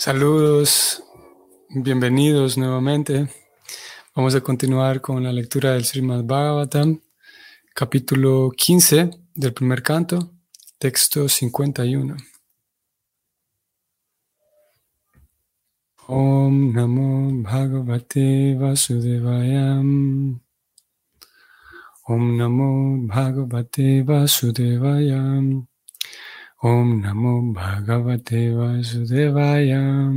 Saludos, bienvenidos nuevamente. Vamos a continuar con la lectura del Srimad Bhagavatam, capítulo 15 del primer canto, texto 51. Om Namo Bhagavate Vasudevayam. Om Namo Bhagavate Vasudevayam. Om Namo Bhagavate Vasudevaya.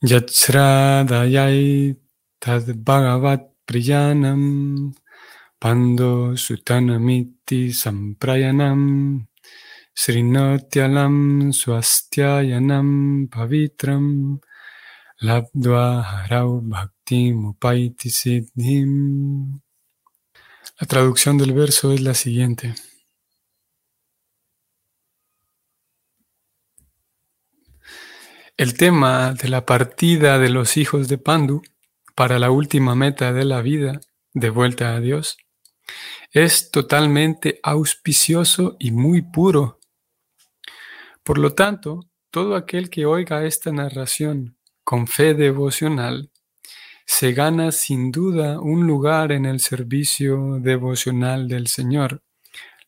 Yatsradayai Tad Bhagavat Priyanam Pando Sutanamiti Samprayanam Srinotyalam Swastyayanam Pavitram Labdva Harau Bhakti La traducción del verso es la siguiente. El tema de la partida de los hijos de Pandu para la última meta de la vida, de vuelta a Dios, es totalmente auspicioso y muy puro. Por lo tanto, todo aquel que oiga esta narración con fe devocional, se gana sin duda un lugar en el servicio devocional del Señor,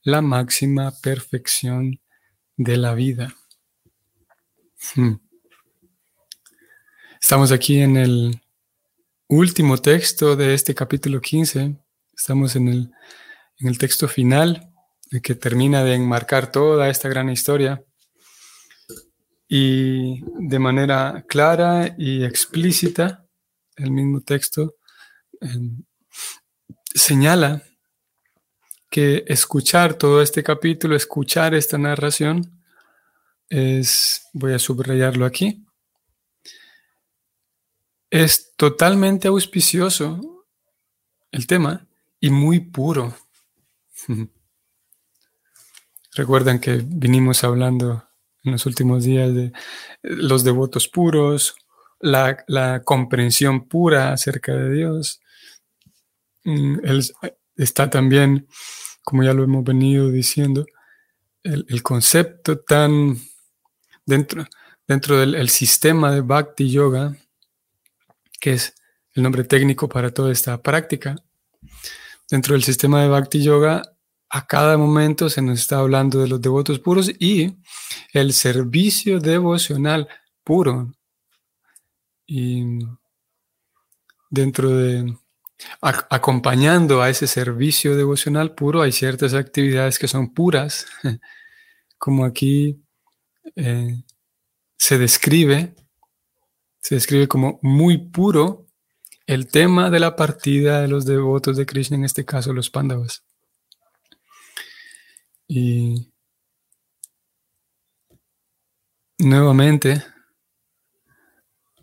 la máxima perfección de la vida. Hmm. Estamos aquí en el último texto de este capítulo 15. Estamos en el, en el texto final que termina de enmarcar toda esta gran historia y de manera clara y explícita, el mismo texto em, señala que escuchar todo este capítulo, escuchar esta narración, es, voy a subrayarlo aquí, es totalmente auspicioso el tema y muy puro. Recuerdan que vinimos hablando en los últimos días de los devotos puros, la, comprensión pura acerca de Dios. Mm, está también, como ya lo hemos venido diciendo, el, concepto tan dentro, dentro del sistema de Bhakti Yoga, que es el nombre técnico para toda esta práctica. Dentro del sistema de Bhakti Yoga a cada momento se nos está hablando de los devotos puros y el servicio devocional puro. Y dentro de, acompañando a ese servicio devocional puro, hay ciertas actividades que son puras, como aquí eh, se describe, se describe como muy puro el tema de la partida de los devotos de Krishna, en este caso los Pandavas. Y nuevamente,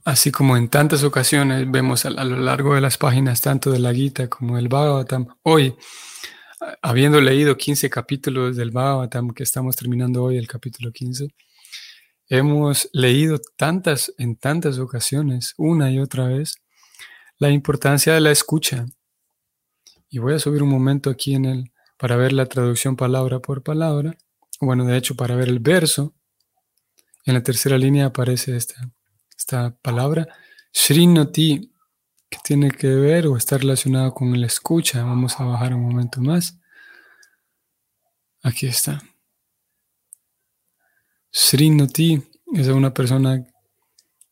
así como en tantas ocasiones vemos a, lo largo de las páginas tanto de la Gita como del Bhagavatam, hoy, habiendo leído 15 capítulos del Bhagavatam, que estamos terminando hoy el capítulo 15, hemos leído tantas, en tantas ocasiones, una y otra vez, la importancia de la escucha. Y voy a subir un momento aquí en el, para ver la traducción palabra por palabra. Bueno, de hecho, para ver el verso, en la tercera línea aparece esta, esta palabra, Srinoti, que tiene que ver o está relacionado con la escucha. Vamos a bajar un momento más. Aquí está. Srinoti es una persona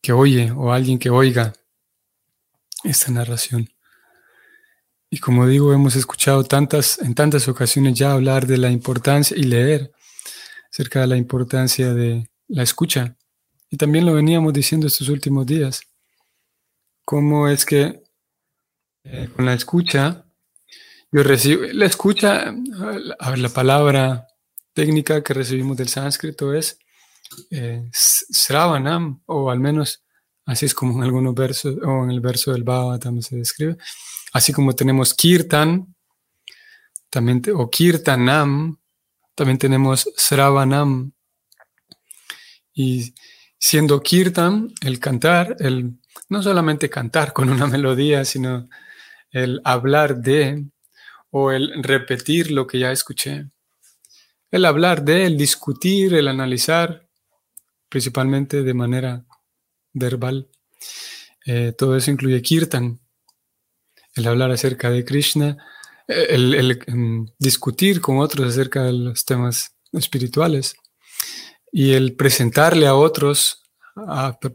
que oye o alguien que oiga esta narración. Y como digo, hemos escuchado tantas, en tantas ocasiones ya hablar de la importancia y leer acerca de la importancia de la escucha. Y también lo veníamos diciendo estos últimos días. Cómo es que eh, con la escucha, yo recibo, la escucha, la, palabra técnica que recibimos del sánscrito es eh, sravanam, o al menos así es como en algunos versos, o en el verso del Bhava también se describe. Así como tenemos kirtan, también o kirtanam, también tenemos sravanam. Y siendo kirtan, el cantar, el no solamente cantar con una melodía, sino el hablar de o el repetir lo que ya escuché. El hablar de, el discutir, el analizar, principalmente de manera verbal. Eh, todo eso incluye kirtan, el hablar acerca de Krishna, el, em, discutir con otros acerca de los temas espirituales y el presentarle a otros,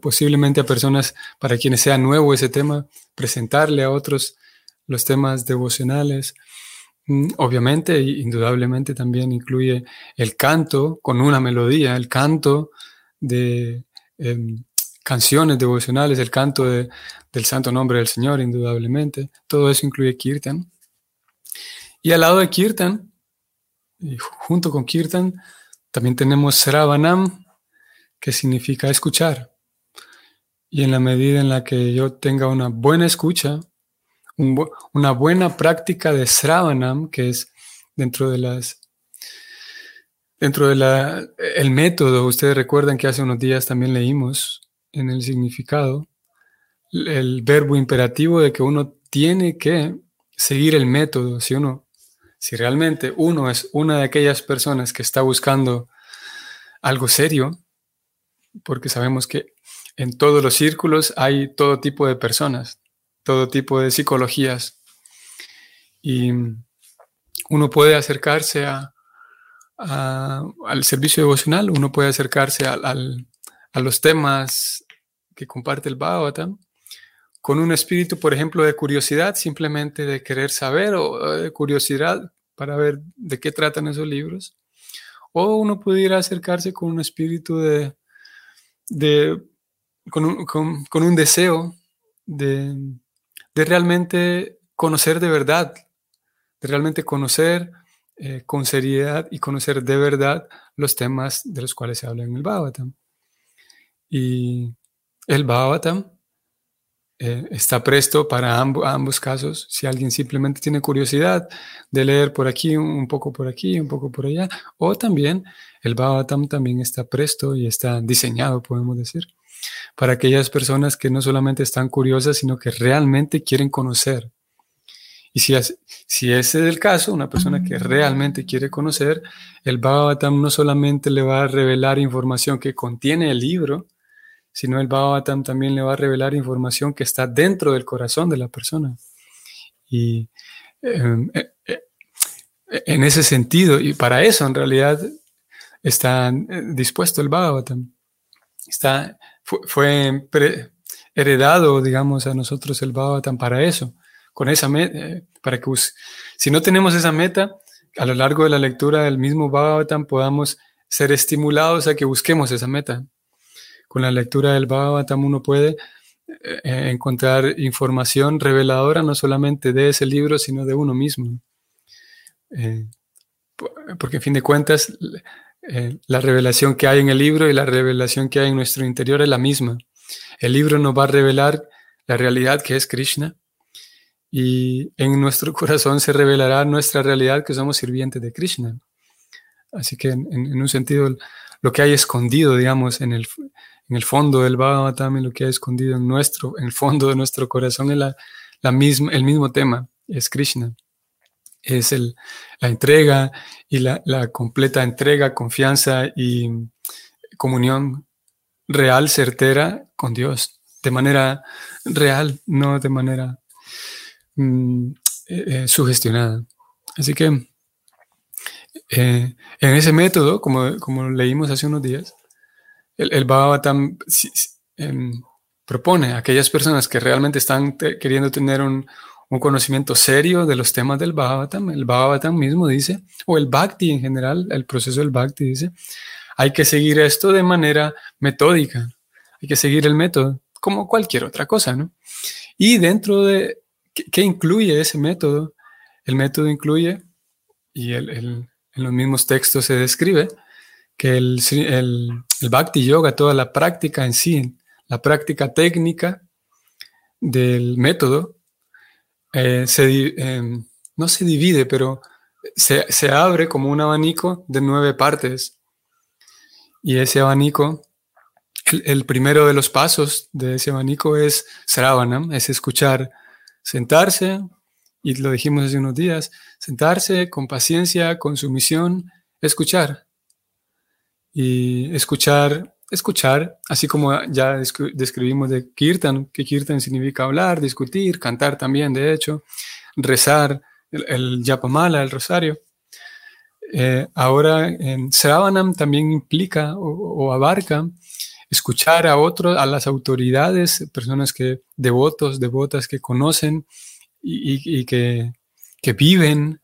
posiblemente a personas para quienes sea nuevo ese tema, presentarle a otros los temas devocionales. Mm, obviamente, indudablemente también incluye el canto con una melodía, el canto de em, canciones devocionales, el canto del santo nombre del Señor, indudablemente. Todo eso incluye kirtan. Y al lado de kirtan, junto con kirtan, también tenemos Sravanam, que significa escuchar. Y en la medida en la que yo tenga una buena escucha, una buena práctica de Sravanam, que es dentro de las dentro del el método, ustedes recuerdan que hace unos días también leímos en el significado el verbo imperativo de que uno tiene que seguir el método. Si uno, si realmente uno es una de aquellas personas que está buscando algo serio, porque sabemos que en todos los círculos hay todo tipo de personas, todo tipo de psicologías, y uno puede acercarse a, al servicio devocional, uno puede acercarse a los temas que comparte el Bhagavatam, con un espíritu, por ejemplo, de curiosidad, simplemente de querer saber o de curiosidad para ver de qué tratan esos libros. O uno pudiera acercarse con un espíritu de, de con, un, deseo de, de, realmente conocer de verdad, de realmente conocer eh, con seriedad y conocer de verdad los temas de los cuales se habla en el Bhagavatam. Y el Bhavatam eh, está presto para ambos casos. Si alguien simplemente tiene curiosidad de leer por aquí, un poco por aquí, un poco por allá, o también el Bhavatam también está presto y está diseñado, podemos decir, para aquellas personas que no solamente están curiosas, sino que realmente quieren conocer. Y si, si ese es el caso, una persona que realmente quiere conocer, el Bhavatam no solamente le va a revelar información que contiene el libro, sino el Bhavatam también le va a revelar información que está dentro del corazón de la persona. Y em, eh, eh, en ese sentido, y para eso en realidad está eh, dispuesto el Bhavatam. Está, fue, heredado, digamos, a nosotros el Bhavatam para eso, con esa para que si no tenemos esa meta, a lo largo de la lectura del mismo Bhavatam podamos ser estimulados a que busquemos esa meta con la lectura del Bhagavatam uno puede eh, encontrar información reveladora no solamente de ese libro, sino de uno mismo. Eh, porque en fin de cuentas, eh, la revelación que hay en el libro y la revelación que hay en nuestro interior es la misma. El libro nos va a revelar la realidad que es Krishna y en nuestro corazón se revelará nuestra realidad que somos sirvientes de Krishna. Así que en un sentido, lo que hay escondido, digamos, en el, en el fondo del Bhagavatam, lo que ha escondido en nuestro, en el fondo de nuestro corazón es la, el mismo tema, es Krishna. Es el, la entrega y la, la completa entrega, confianza y comunión real, certera con Dios, de manera real, no de manera mm, eh, eh, sugestionada. Así que eh, en ese método, como, como leímos hace unos días, el, el Bhagavatam em, propone a aquellas personas que realmente están queriendo tener un, conocimiento serio de los temas del Bhagavatam. El Bhagavatam mismo dice, o el Bhakti en general, el proceso del Bhakti dice, hay que seguir esto de manera metódica, hay que seguir el método, como cualquier otra cosa, ¿no? Y dentro de, ¿qué, incluye ese método? El método incluye, y en los mismos textos se describe, que el, el, Bhakti Yoga, toda la práctica en sí, la práctica técnica del método, eh, em, no se divide, pero se, se, abre como un abanico de nueve partes. Y ese abanico, el, primero de los pasos de ese abanico es Sravanam, es escuchar, sentarse y lo dijimos hace unos días, sentarse con paciencia, con sumisión, escuchar. Y escuchar, escuchar, así como ya describimos de Kirtan, que Kirtan significa hablar, discutir, cantar también, de hecho, rezar, el, el Yapamala, el rosario. Eh, ahora en Sravanam también implica o, abarca escuchar a otros, a las autoridades, personas que, devotos, devotas que conocen y, que, que, viven,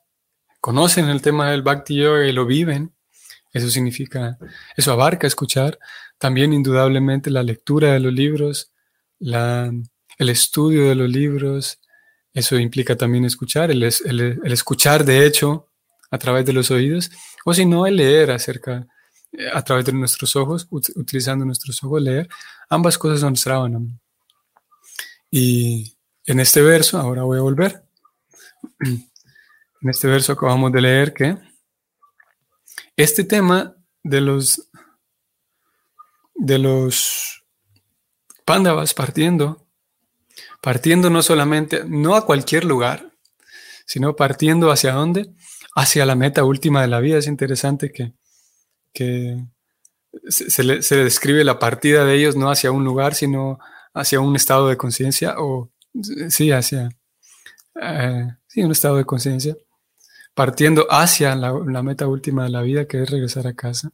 conocen el tema del Bhakti Yoga y lo viven. Eso significa, eso abarca escuchar. También indudablemente la lectura de los libros, la, el estudio de los libros, eso implica también escuchar, el, el escuchar de hecho a través de los oídos, o si no, el leer acerca, eh, a través de nuestros ojos, utilizando nuestros ojos, leer. Ambas cosas son Sravanam. Y en este verso, ahora voy a volver. En este verso acabamos de leer que este tema de los de los pándavas partiendo, partiendo no solamente, no a cualquier lugar, sino partiendo hacia dónde? hacia la meta última de la vida. Es interesante que, se, le, describe la partida de ellos no hacia un lugar, sino hacia un estado de conciencia, o sí, hacia eh, un estado de conciencia, partiendo hacia la, meta última de la vida, que es regresar a casa.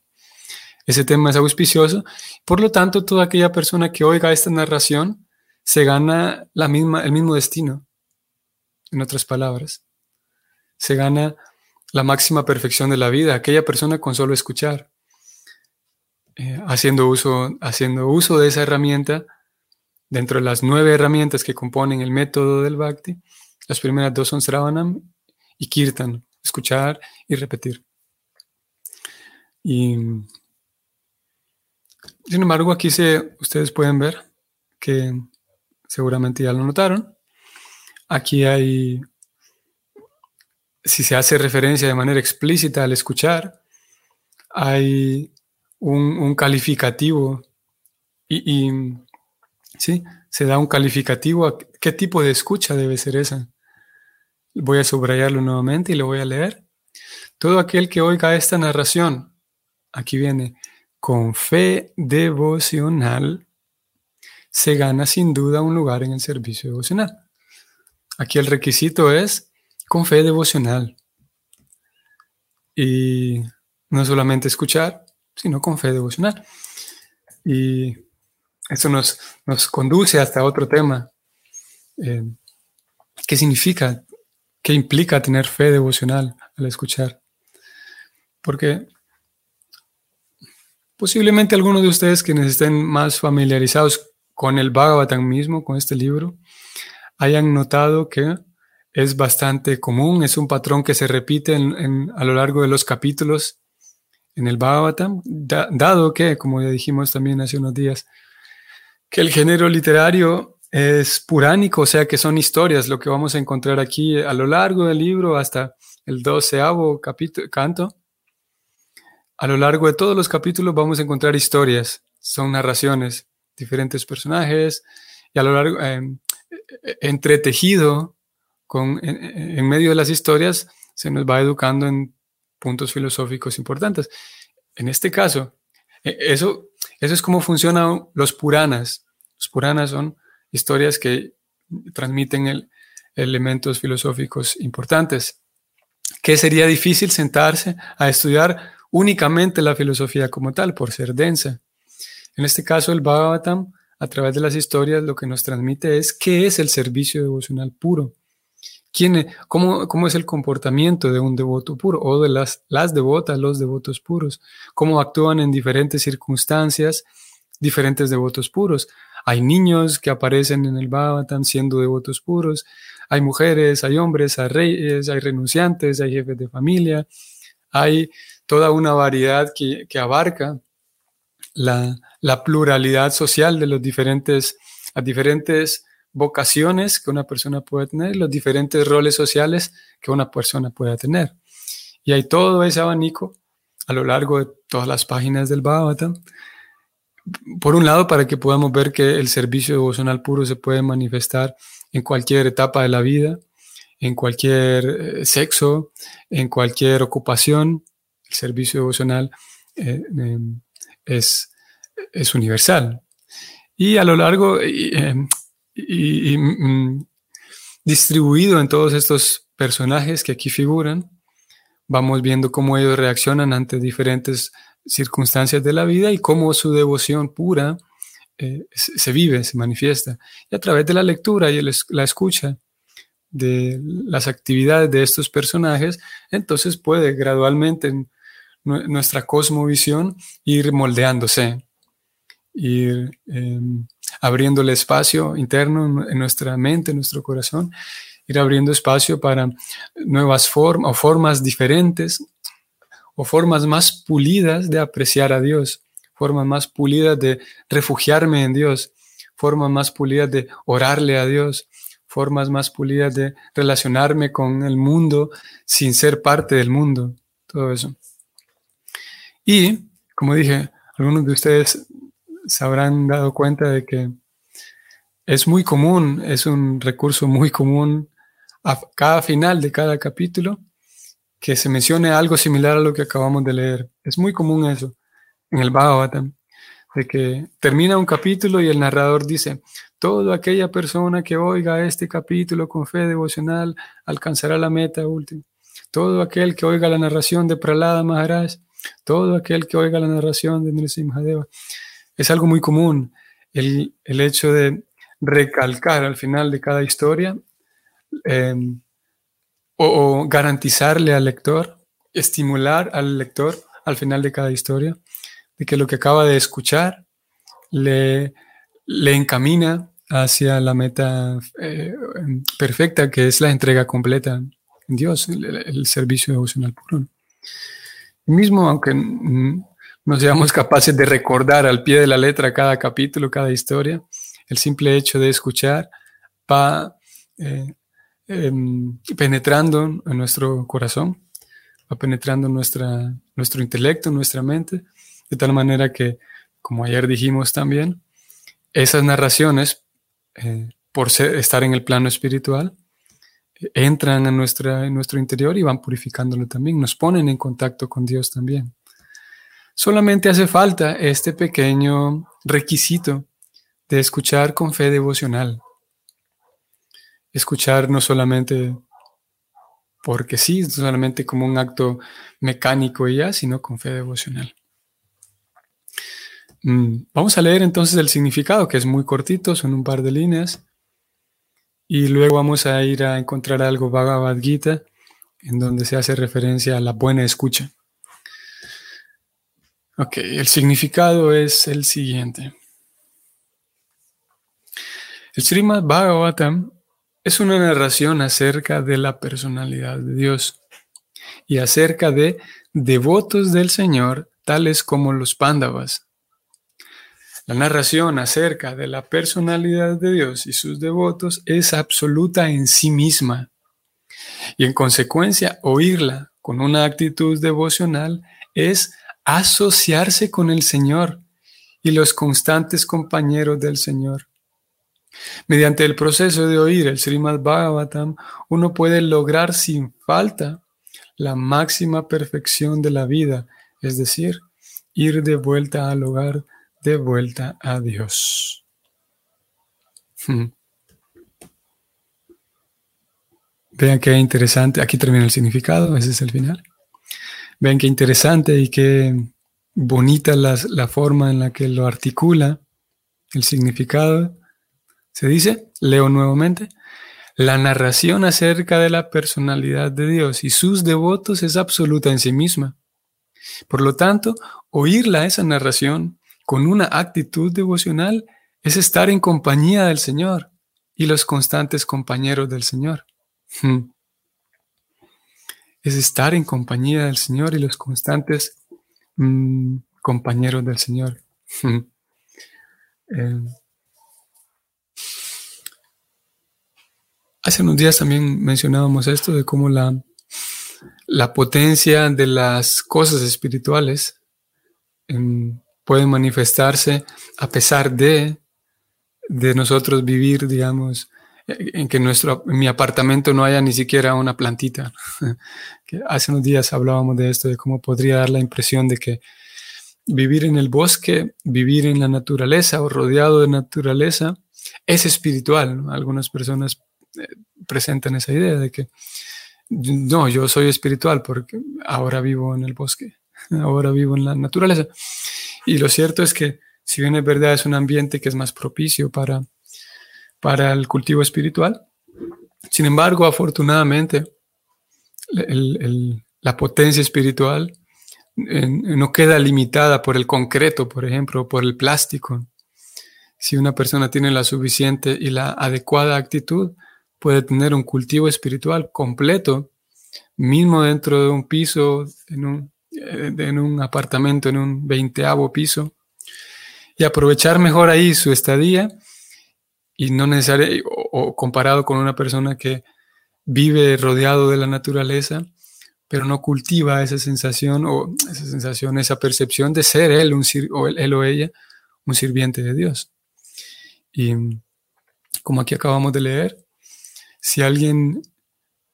Ese tema es auspicioso. Por lo tanto, toda aquella persona que oiga esta narración se gana la misma, el mismo destino. En otras palabras, se gana la máxima perfección de la vida, aquella persona con solo escuchar, eh, haciendo, uso, haciendo uso de esa herramienta, dentro de las nueve herramientas que componen el método del Bhakti, las primeras dos son Sravanam y Kirtan, escuchar y repetir. Y sin embargo, aquí se, ustedes pueden ver que seguramente ya lo notaron. Aquí hay si se hace referencia de manera explícita al escuchar, hay un, calificativo y, sí, se da un calificativo a qué tipo de escucha debe ser esa. Voy a subrayarlo nuevamente y lo voy a leer. Todo aquel que oiga esta narración, aquí viene, con fe devocional, se gana sin duda un lugar en el servicio devocional. Aquí el requisito es con fe devocional. Y no solamente escuchar, sino con fe devocional. Y eso nos, nos conduce hasta otro tema. Eh, ¿Qué significa? ¿Qué implica tener fe devocional al escuchar? Porque posiblemente algunos de ustedes quienes estén más familiarizados con el Bhagavatam mismo, con este libro, hayan notado que es bastante común, es un patrón que se repite a lo largo de los capítulos en el Bhagavatam, dado que, como ya dijimos también hace unos días, que el género literario es puránico, o sea que son historias, lo que vamos a encontrar aquí a lo largo del libro hasta el doceavo capítulo, canto. A lo largo de todos los capítulos vamos a encontrar historias, son narraciones, diferentes personajes, y a lo largo, eh, entretejido en, medio de las historias se nos va educando en puntos filosóficos importantes. En este caso, e, eso, eso es como funcionan los Puranas. Los Puranas son historias que transmiten elementos filosóficos importantes. Que sería difícil sentarse a estudiar únicamente la filosofía como tal, por ser densa. En este caso, el Bhagavatam, a través de las historias, lo que nos transmite es qué es el servicio devocional puro cómo, es el comportamiento de un devoto puro o de las, las devotas, los devotos puros? ¿Cómo actúan en diferentes circunstancias diferentes devotos puros? Hay niños que aparecen en el Bhavatam siendo devotos puros, hay mujeres, hay hombres, hay reyes, hay renunciantes, hay jefes de familia, hay toda una variedad que, abarca la, pluralidad social de los diferentes, las diferentes vocaciones que una persona puede tener, los diferentes roles sociales que una persona pueda tener. Y hay todo ese abanico a lo largo de todas las páginas del Bhagavatam. Por un lado, para que podamos ver que el servicio devocional puro se puede manifestar en cualquier etapa de la vida, en cualquier eh, sexo, en cualquier ocupación. El servicio devocional eh, em, es, es, universal. Y a lo largo y, em, mm, distribuido en todos estos personajes que aquí figuran, vamos viendo cómo ellos reaccionan ante diferentes circunstancias de la vida y cómo su devoción pura eh, se vive, se manifiesta. Y a través de la lectura y la escucha de las actividades de estos personajes, entonces puede gradualmente nuestra cosmovisión ir moldeándose, ir eh, abriéndole espacio interno en nuestra mente, en nuestro corazón, ir abriendo espacio para nuevas formas o formas diferentes o formas más pulidas de apreciar a Dios, formas más pulidas de refugiarme en Dios, formas más pulidas de orarle a Dios, formas más pulidas de relacionarme con el mundo sin ser parte del mundo, todo eso. Y, como dije, algunos de ustedes se habrán dado cuenta de que es muy común, es un recurso muy común a cada final de cada capítulo que se mencione algo similar a lo que acabamos de leer. Es muy común eso en el Bhagavatam, de que termina un capítulo y el narrador dice, toda aquella persona que oiga este capítulo con fe devocional alcanzará la meta última. Todo aquel que oiga la narración de Pralada Maharaj, todo aquel que oiga la narración de Nrsimhadeva. Es algo muy común el, el hecho de recalcar al final de cada historia em, o, garantizarle al lector, estimular al lector al final de cada historia, de que lo que acaba de escuchar le, le encamina hacia la meta eh, perfecta, que es la entrega completa en Dios, el, servicio devocional puro. Mismo, aunque no seamos capaces de recordar al pie de la letra cada capítulo, cada historia, el simple hecho de escuchar va eh, em, penetrando en nuestro corazón, va penetrando nuestra, nuestro intelecto, nuestra mente, de tal manera que, como ayer dijimos también, esas narraciones, eh, por estar en el plano espiritual, entran en, nuestra, en nuestro interior y van purificándolo también, nos ponen en contacto con Dios también. Solamente hace falta este pequeño requisito de escuchar con fe devocional. Escuchar no solamente porque sí, no solamente como un acto mecánico y ya, sino con fe devocional. Mm, vamos a leer entonces el significado, que es muy cortito, son un par de líneas. Y luego vamos a ir a encontrar algo Bhagavad Gita, en donde se hace referencia a la buena escucha. Ok, el significado es el siguiente. El Srimad Bhagavatam es una narración acerca de la personalidad de Dios y acerca de devotos del Señor, tales como los Pándavas. La narración acerca de la personalidad de Dios y sus devotos es absoluta en sí misma y en consecuencia oírla con una actitud devocional es asociarse con el Señor y los constantes compañeros del Señor. Mediante el proceso de oír el Srimad Bhagavatam, uno puede lograr sin falta la máxima perfección de la vida, es decir, ir de vuelta al hogar, de vuelta a Dios. Vean qué interesante, aquí termina el significado, ese es el final. Vean qué interesante y qué bonita la forma en la que lo articula el significado se dice, leo nuevamente, la narración acerca de la personalidad de Dios y sus devotos es absoluta en sí misma. Por lo tanto, oírla esa narración con una actitud devocional es estar en compañía del Señor y los constantes compañeros del Señor. Hmm. Es estar en compañía del Señor y los constantes mm, compañeros del Señor. Hmm. Eh, Hace unos días también mencionábamos esto de cómo la, la potencia de las cosas espirituales em, puede manifestarse a pesar de, de nosotros vivir, digamos, en que nuestro, en mi apartamento no haya ni siquiera una plantita. hace unos días hablábamos de esto, de cómo podría dar la impresión de que vivir en el bosque, vivir en la naturaleza o rodeado de naturaleza, es espiritual. Algunas personas presentan esa idea de que no, yo soy espiritual porque ahora vivo en el bosque, ahora vivo en la naturaleza. Y lo cierto es que, si bien es verdad, es un ambiente que es más propicio para, para el cultivo espiritual, sin embargo, afortunadamente, la potencia espiritual no queda limitada por el concreto, por ejemplo, por el plástico. Si una persona tiene la suficiente y la adecuada actitud, puede tener un cultivo espiritual completo, mismo dentro de un piso, en un, eh, en un apartamento, en un veinteavo piso, y aprovechar mejor ahí su estadía y no necesariamente, o comparado con una persona que vive rodeado de la naturaleza, pero no cultiva esa sensación o esa sensación, esa percepción de ser él, un, o él o ella, un sirviente de Dios. Y como aquí acabamos de leer, si alguien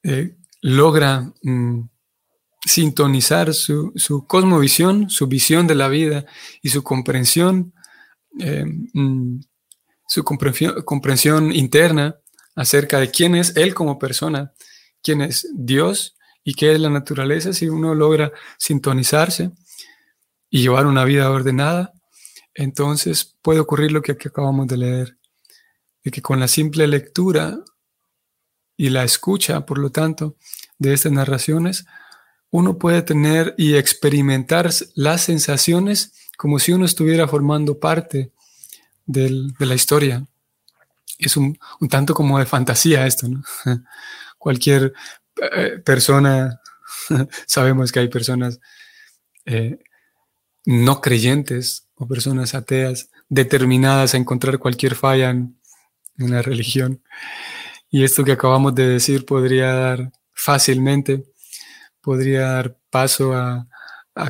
eh, logra mm, sintonizar su, cosmovisión, su visión de la vida y su comprensión, eh, mm, su comprensión, comprensión interna acerca de quién es él como persona, quién es Dios, y qué es la naturaleza, si uno logra sintonizarse y llevar una vida ordenada, entonces puede ocurrir lo que aquí acabamos de leer, de que con la simple lectura y la escucha, por lo tanto, de estas narraciones, uno puede tener y experimentar las sensaciones como si uno estuviera formando parte de la historia. Es un, tanto como de fantasía esto. Cualquier eh, persona, sabemos que hay personas eh, no creyentes o personas ateas determinadas a encontrar cualquier falla en, la religión. Y esto que acabamos de decir podría dar fácilmente, podría dar paso a,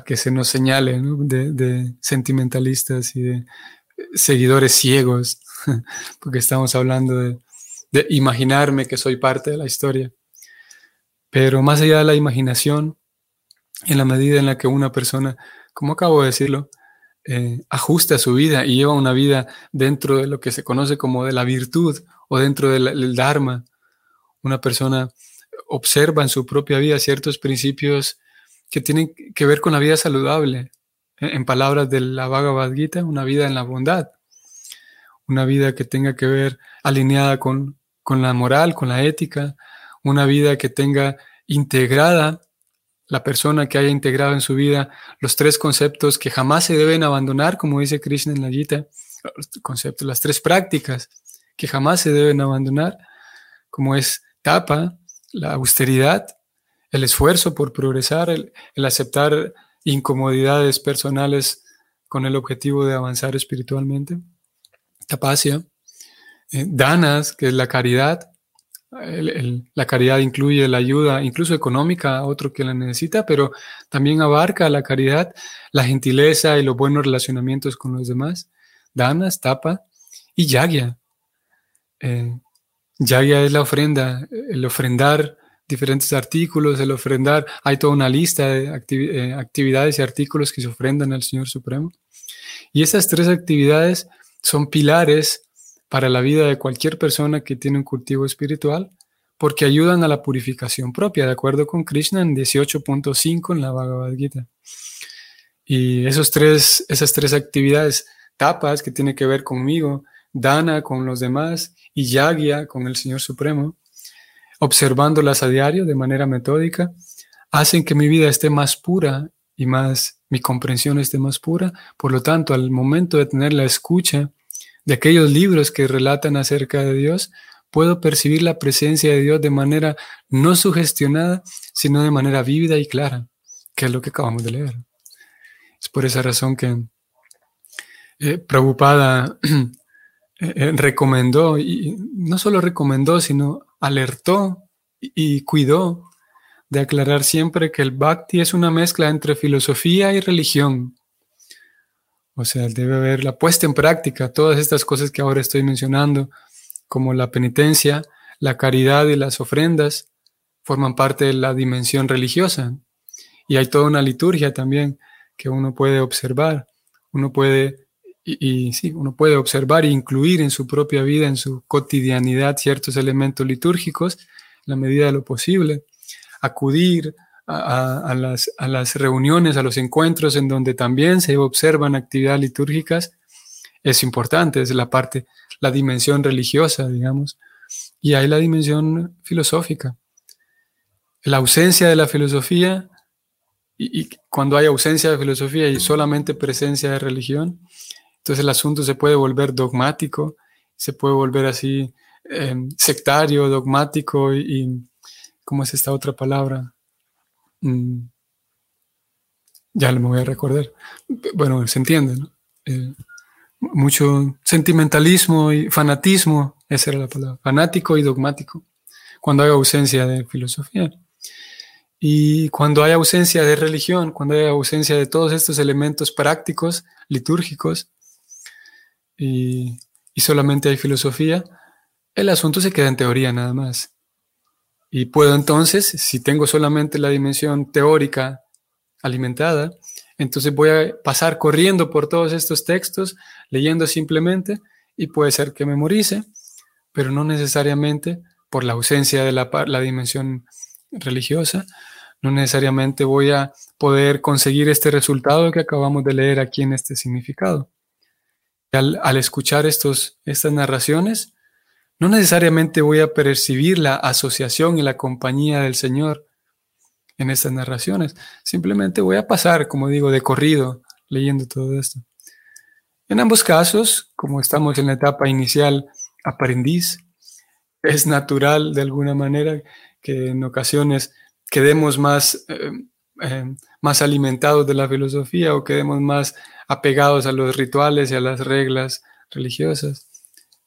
que se nos señale de, sentimentalistas y de seguidores ciegos, porque estamos hablando de imaginarme que soy parte de la historia. Pero más allá de la imaginación, en la medida en la que una persona, como acabo de decirlo, eh, ajusta su vida y lleva una vida dentro de lo que se conoce como de la virtud o dentro del Dharma, una persona observa en su propia vida ciertos principios que tienen que ver con la vida saludable. En palabras de la Bhagavad Gita, una vida en la bondad, una vida que tenga que ver alineada con, con la moral, con la ética, una vida que tenga integrada, la persona que haya integrado en su vida los tres conceptos que jamás se deben abandonar, como dice Krishna en la Gita, los conceptos, las tres prácticas que jamás se deben abandonar, como es tapa, la austeridad, el esfuerzo por progresar, el, aceptar incomodidades personales con el objetivo de avanzar espiritualmente, tapasya, eh, danas, que es la caridad, la caridad incluye la ayuda, incluso económica, a otro que la necesita, pero también abarca la caridad, la gentileza y los buenos relacionamientos con los demás. Danas, tapa y yagya. Eh, es la ofrenda, el ofrendar diferentes artículos, el ofrendar, hay toda una lista de eh, actividades y artículos que se ofrendan al Señor Supremo. Y esas tres actividades son pilares para la vida de cualquier persona que tiene un cultivo espiritual, porque ayudan a la purificación propia, de acuerdo con Krishna en 18.5 en la Bhagavad Gita. Y esos tres, esas tres actividades, tapas, que tiene que ver conmigo, dana con los demás y yagya con el Señor Supremo, observándolas a diario de manera metódica, hacen que mi vida esté más pura y más, mi comprensión esté más pura. Por lo tanto, al momento de tener la escucha, de aquellos libros que relatan acerca de Dios, puedo percibir la presencia de Dios de manera no sugestionada, sino de manera vívida y clara, que es lo que acabamos de leer. Es por esa razón que eh, eh, recomendó, y no solo recomendó, sino alertó y cuidó de aclarar siempre que el bhakti es una mezcla entre filosofía y religión. O sea, debe haber la puesta en práctica, todas estas cosas que ahora estoy mencionando, como la penitencia, la caridad y las ofrendas forman parte de la dimensión religiosa. Y hay toda una liturgia también que uno puede observar. Uno puede, y, sí, uno puede observar e incluir en su propia vida, en su cotidianidad, ciertos elementos litúrgicos, en la medida de lo posible. Acudir a, las, a las reuniones, a los encuentros en donde también se observan actividades litúrgicas, es importante, es la parte, la dimensión religiosa, digamos, y hay la dimensión filosófica. La ausencia de la filosofía, y, cuando hay ausencia de filosofía y solamente presencia de religión, entonces el asunto se puede volver dogmático, se puede volver así em, sectario, dogmático y, ¿cómo es esta otra palabra? Mm, ya me voy a recordar. Bueno, se entiende, ¿no? Eh, mucho sentimentalismo y fanatismo, esa era la palabra, fanático y dogmático, cuando hay ausencia de filosofía. Y cuando hay ausencia de religión, cuando hay ausencia de todos estos elementos prácticos, litúrgicos, y, solamente hay filosofía, el asunto se queda en teoría nada más. Y puedo entonces, si tengo solamente la dimensión teórica alimentada, entonces voy a pasar corriendo por todos estos textos, leyendo simplemente, y puede ser que memorice, pero no necesariamente por la ausencia de la, la dimensión religiosa, no necesariamente voy a poder conseguir este resultado que acabamos de leer aquí en este significado. Al, escuchar estos, estas narraciones, no necesariamente voy a percibir la asociación y la compañía del Señor en estas narraciones. Simplemente voy a pasar, como digo, de corrido leyendo todo esto. En ambos casos, como estamos en la etapa inicial aprendiz, es natural de alguna manera que en ocasiones quedemos más, eh, eh, más alimentados de la filosofía o quedemos más apegados a los rituales y a las reglas religiosas.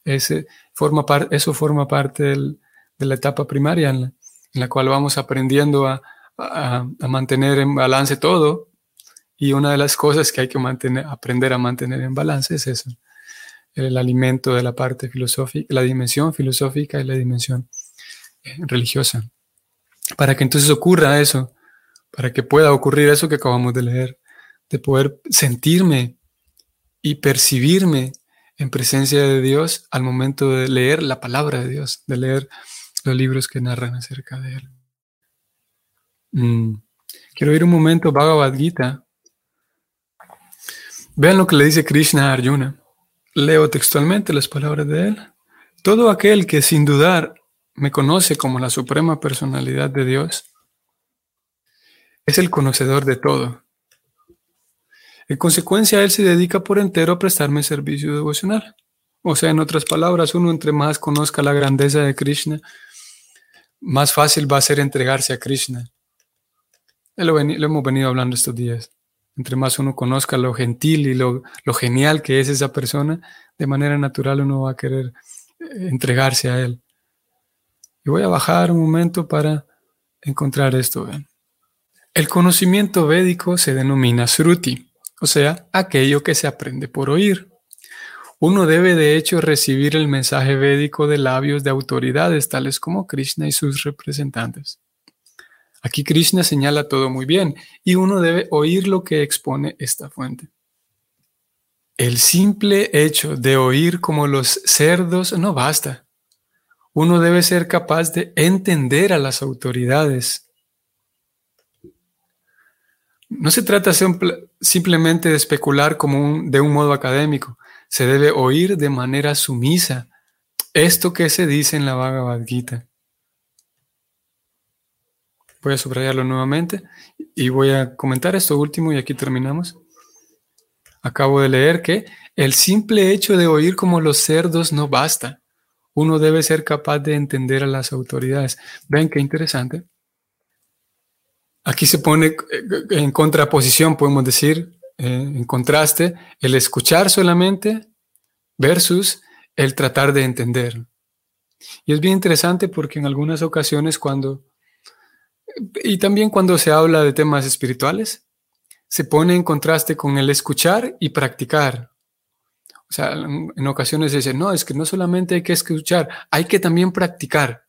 Ese forma eso forma parte de la etapa primaria en la cual vamos aprendiendo a, a, mantener en balance todo. Y una de las cosas que hay que mantener, aprender a mantener en balance es eso, el alimento de la parte filosófica, la dimensión filosófica y la dimensión eh, religiosa. Para que entonces ocurra eso, para que pueda ocurrir eso que acabamos de leer, de poder sentirme y percibirme en presencia de Dios al momento de leer la palabra de Dios, de leer los libros que narran acerca de Él. Mm. Quiero ir un momento Bhagavad Gita. Vean lo que le dice Krishna a Arjuna. Leo textualmente las palabras de él. Todo aquel que sin dudar me conoce como la suprema personalidad de Dios es el conocedor de todo. En consecuencia, él se dedica por entero a prestarme servicio devocional. O sea, en otras palabras, uno entre más conozca la grandeza de Krishna, más fácil va a ser entregarse a Krishna. Lo, hemos venido hablando estos días. Entre más uno conozca lo gentil y lo, genial que es esa persona, de manera natural uno va a querer eh, entregarse a él. Y voy a bajar un momento para encontrar esto. El conocimiento védico se denomina sruti, o sea, aquello que se aprende por oír. Uno debe de hecho recibir el mensaje védico de labios de autoridades tales como Krishna y sus representantes. Aquí Krishna señala todo muy bien y uno debe oír lo que expone esta fuente. El simple hecho de oír como los cerdos no basta. Uno debe ser capaz de entender a las autoridades. No se trata simplemente de especular como de un modo académico. Se debe oír de manera sumisa esto que se dice en la Bhagavad Gita. Voy a subrayarlo nuevamente y voy a comentar esto último y aquí terminamos. Acabo de leer que el simple hecho de oír como los cerdos no basta. Uno debe ser capaz de entender a las autoridades. Ven qué interesante. Aquí se pone eh, en contraposición, podemos decir, eh, en contraste, el escuchar solamente versus el tratar de entender. Y es bien interesante porque en algunas ocasiones cuando y también cuando se habla de temas espirituales, se pone en contraste con el escuchar y practicar. O sea, en ocasiones se dice, no, es que no solamente hay que escuchar, hay que también practicar.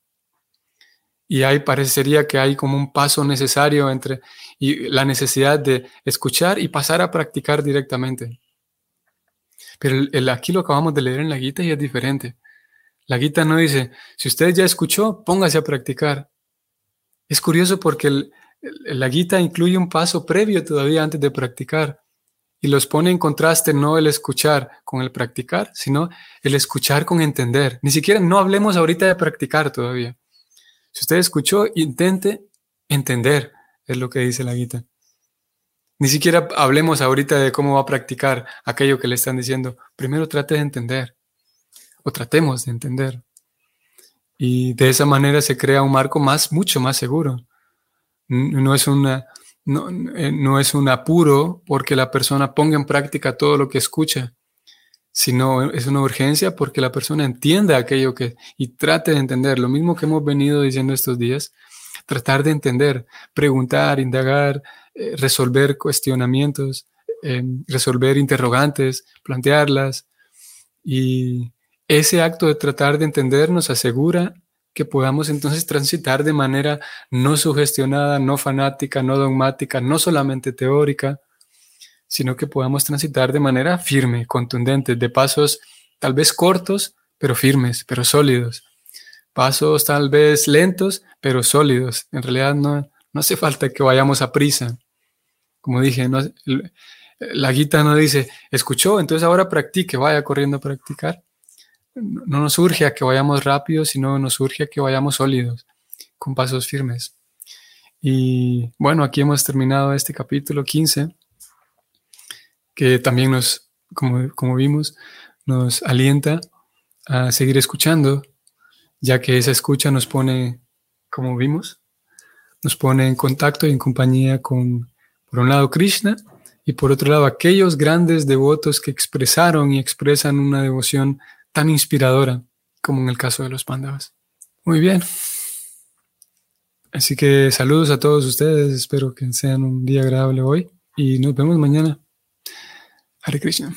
Y ahí parecería que hay como un paso necesario entre y la necesidad de escuchar y pasar a practicar directamente. Pero el, aquí lo acabamos de leer en la guita y es diferente. La guita no dice, si usted ya escuchó, póngase a practicar. Es curioso porque la guita incluye un paso previo todavía antes de practicar y los pone en contraste no el escuchar con el practicar, sino el escuchar con entender. Ni siquiera no hablemos ahorita de practicar todavía. Si usted escuchó, intente entender, es lo que dice la guita. Ni siquiera hablemos ahorita de cómo va a practicar aquello que le están diciendo. Primero trate de entender, o tratemos de entender. Y de esa manera se crea un marco más, mucho más seguro. No es una, eh, no, es un apuro porque la persona ponga en práctica todo lo que escucha, sino es una urgencia porque la persona entienda aquello que y trate de entender. Lo mismo que hemos venido diciendo estos días, tratar de entender, preguntar, indagar, eh, resolver cuestionamientos, eh, resolver interrogantes, plantearlas. Y ese acto de tratar de entender nos asegura que podamos entonces transitar de manera no sugestionada, no fanática, no dogmática, no solamente teórica, sino que podamos transitar de manera firme, contundente, de pasos tal vez cortos, pero firmes, pero sólidos. Pasos tal vez lentos, pero sólidos. En realidad no, no hace falta que vayamos a prisa. Como dije, la guita no dice, escuchó, entonces ahora practique, vaya corriendo a practicar no nos urge a que vayamos rápido, sino nos urge a que vayamos sólidos, con pasos firmes. Y bueno, aquí hemos terminado este capítulo 15, que también nos, como, como vimos, nos alienta a seguir escuchando, ya que esa escucha nos pone, como vimos, nos pone en contacto y en compañía con, por un lado, Krishna y por otro lado, aquellos grandes devotos que expresaron y expresan una devoción tan inspiradora como en el caso de los Pandavas. Muy bien. Así que saludos a todos ustedes, espero que sean un día agradable hoy y nos vemos mañana. Hare Krishna.